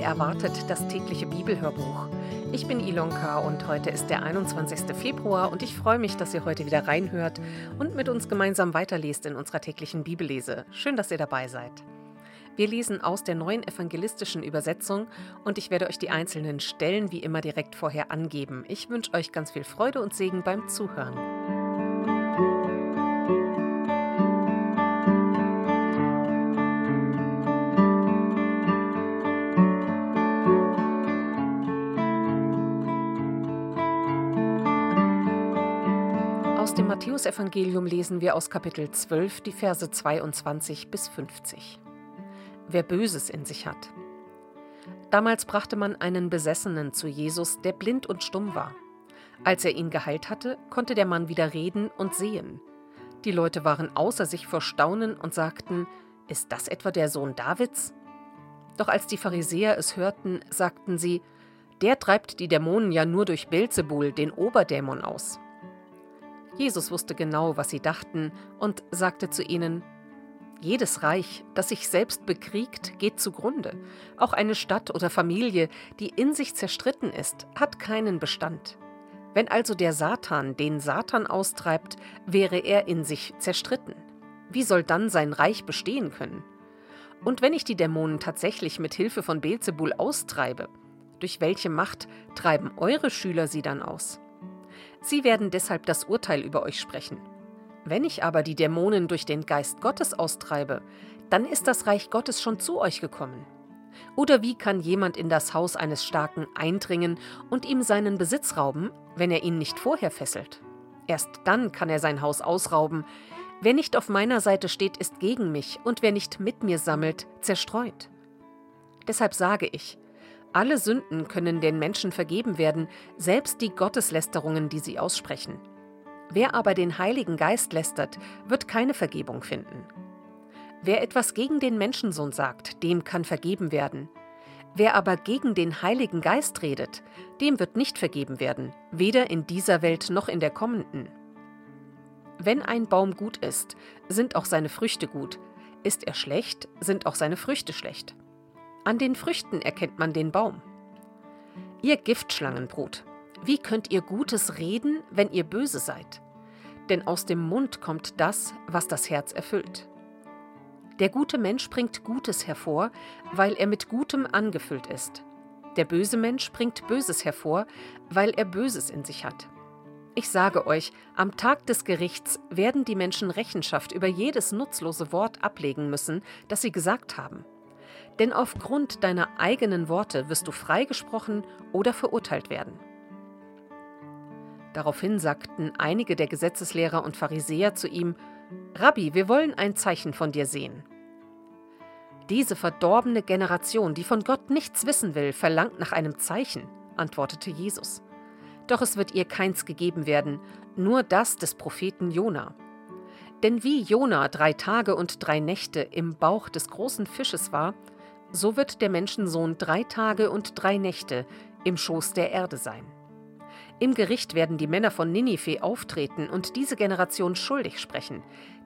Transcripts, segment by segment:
bei Erwartet das tägliche Bibelhörbuch. Ich bin Ilonka und heute ist der 21. Februar und ich freue mich, dass ihr heute wieder reinhört und mit uns gemeinsam weiterlest in unserer täglichen Bibellese. Schön, dass ihr dabei seid. Wir lesen aus der neuen evangelistischen Übersetzung und ich werde euch die einzelnen Stellen wie immer direkt vorher angeben. Ich wünsche euch ganz viel Freude und Segen beim Zuhören. Aus dem Matthäusevangelium lesen wir aus Kapitel 12 die Verse 22 bis 50. Wer Böses in sich hat. Damals brachte man einen Besessenen zu Jesus, der blind und stumm war. Als er ihn geheilt hatte, konnte der Mann wieder reden und sehen. Die Leute waren außer sich vor Staunen und sagten, ist das etwa der Sohn Davids? Doch als die Pharisäer es hörten, sagten sie, der treibt die Dämonen ja nur durch Belzebul, den Oberdämon, aus. Jesus wusste genau, was sie dachten, und sagte zu ihnen, jedes Reich, das sich selbst bekriegt, geht zugrunde. Auch eine Stadt oder Familie, die in sich zerstritten ist, hat keinen Bestand. Wenn also der Satan den Satan austreibt, wäre er in sich zerstritten. Wie soll dann sein Reich bestehen können? Und wenn ich die Dämonen tatsächlich mit Hilfe von Beelzebul austreibe, durch welche Macht treiben eure Schüler sie dann aus? Sie werden deshalb das Urteil über euch sprechen. Wenn ich aber die Dämonen durch den Geist Gottes austreibe, dann ist das Reich Gottes schon zu euch gekommen. Oder wie kann jemand in das Haus eines Starken eindringen und ihm seinen Besitz rauben, wenn er ihn nicht vorher fesselt? Erst dann kann er sein Haus ausrauben. Wer nicht auf meiner Seite steht, ist gegen mich, und wer nicht mit mir sammelt, zerstreut. Deshalb sage ich, alle Sünden können den Menschen vergeben werden, selbst die Gotteslästerungen, die sie aussprechen. Wer aber den Heiligen Geist lästert, wird keine Vergebung finden. Wer etwas gegen den Menschensohn sagt, dem kann vergeben werden. Wer aber gegen den Heiligen Geist redet, dem wird nicht vergeben werden, weder in dieser Welt noch in der kommenden. Wenn ein Baum gut ist, sind auch seine Früchte gut. Ist er schlecht, sind auch seine Früchte schlecht. An den Früchten erkennt man den Baum. Ihr Giftschlangenbrut, wie könnt ihr Gutes reden, wenn ihr böse seid? Denn aus dem Mund kommt das, was das Herz erfüllt. Der gute Mensch bringt Gutes hervor, weil er mit Gutem angefüllt ist. Der böse Mensch bringt Böses hervor, weil er Böses in sich hat. Ich sage euch, am Tag des Gerichts werden die Menschen Rechenschaft über jedes nutzlose Wort ablegen müssen, das sie gesagt haben denn aufgrund deiner eigenen Worte wirst du freigesprochen oder verurteilt werden. Daraufhin sagten einige der Gesetzeslehrer und Pharisäer zu ihm, Rabbi, wir wollen ein Zeichen von dir sehen. Diese verdorbene Generation, die von Gott nichts wissen will, verlangt nach einem Zeichen, antwortete Jesus. Doch es wird ihr keins gegeben werden, nur das des Propheten Jona. Denn wie Jona drei Tage und drei Nächte im Bauch des großen Fisches war, so wird der Menschensohn drei Tage und drei Nächte im Schoß der Erde sein. Im Gericht werden die Männer von Ninive auftreten und diese Generation schuldig sprechen,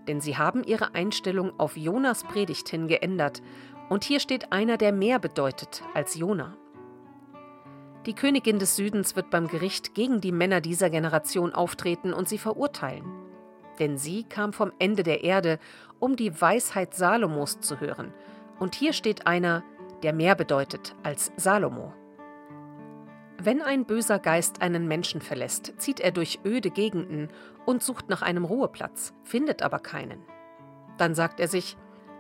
denn sie haben ihre Einstellung auf Jonas Predigt hin geändert, und hier steht einer, der mehr bedeutet als Jona. Die Königin des Südens wird beim Gericht gegen die Männer dieser Generation auftreten und sie verurteilen. Denn sie kam vom Ende der Erde, um die Weisheit Salomos zu hören, und hier steht einer, der mehr bedeutet als Salomo. Wenn ein böser Geist einen Menschen verlässt, zieht er durch öde Gegenden und sucht nach einem Ruheplatz, findet aber keinen. Dann sagt er sich,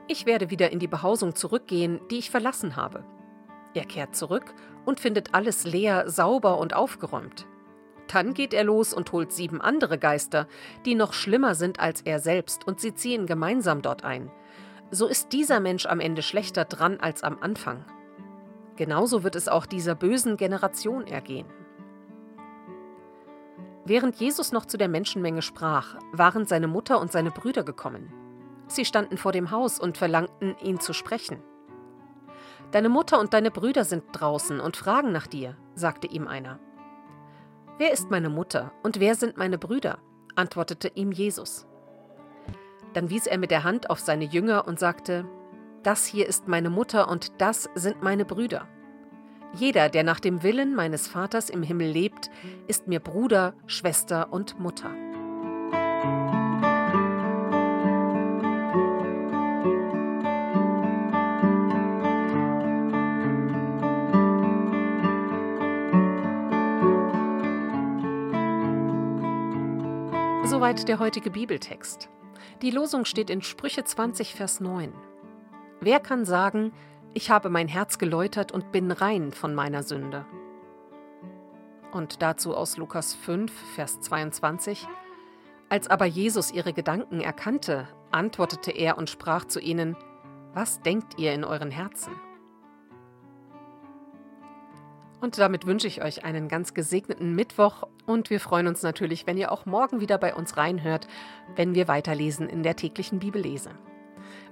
ich werde wieder in die Behausung zurückgehen, die ich verlassen habe. Er kehrt zurück und findet alles leer, sauber und aufgeräumt. Dann geht er los und holt sieben andere Geister, die noch schlimmer sind als er selbst, und sie ziehen gemeinsam dort ein so ist dieser Mensch am Ende schlechter dran als am Anfang. Genauso wird es auch dieser bösen Generation ergehen. Während Jesus noch zu der Menschenmenge sprach, waren seine Mutter und seine Brüder gekommen. Sie standen vor dem Haus und verlangten, ihn zu sprechen. Deine Mutter und deine Brüder sind draußen und fragen nach dir, sagte ihm einer. Wer ist meine Mutter und wer sind meine Brüder? antwortete ihm Jesus. Dann wies er mit der Hand auf seine Jünger und sagte, Das hier ist meine Mutter und das sind meine Brüder. Jeder, der nach dem Willen meines Vaters im Himmel lebt, ist mir Bruder, Schwester und Mutter. Soweit der heutige Bibeltext. Die Losung steht in Sprüche 20, Vers 9. Wer kann sagen, ich habe mein Herz geläutert und bin rein von meiner Sünde? Und dazu aus Lukas 5, Vers 22. Als aber Jesus ihre Gedanken erkannte, antwortete er und sprach zu ihnen, Was denkt ihr in euren Herzen? Und damit wünsche ich euch einen ganz gesegneten Mittwoch und wir freuen uns natürlich, wenn ihr auch morgen wieder bei uns reinhört, wenn wir weiterlesen in der täglichen Bibellese.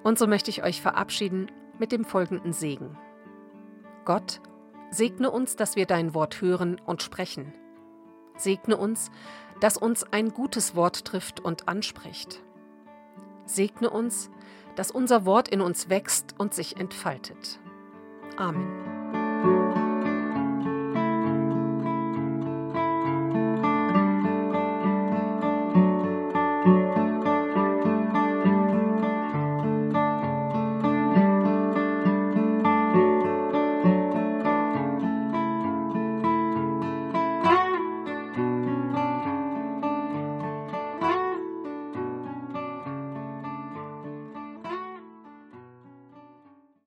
Und so möchte ich euch verabschieden mit dem folgenden Segen. Gott, segne uns, dass wir dein Wort hören und sprechen. Segne uns, dass uns ein gutes Wort trifft und anspricht. Segne uns, dass unser Wort in uns wächst und sich entfaltet. Amen.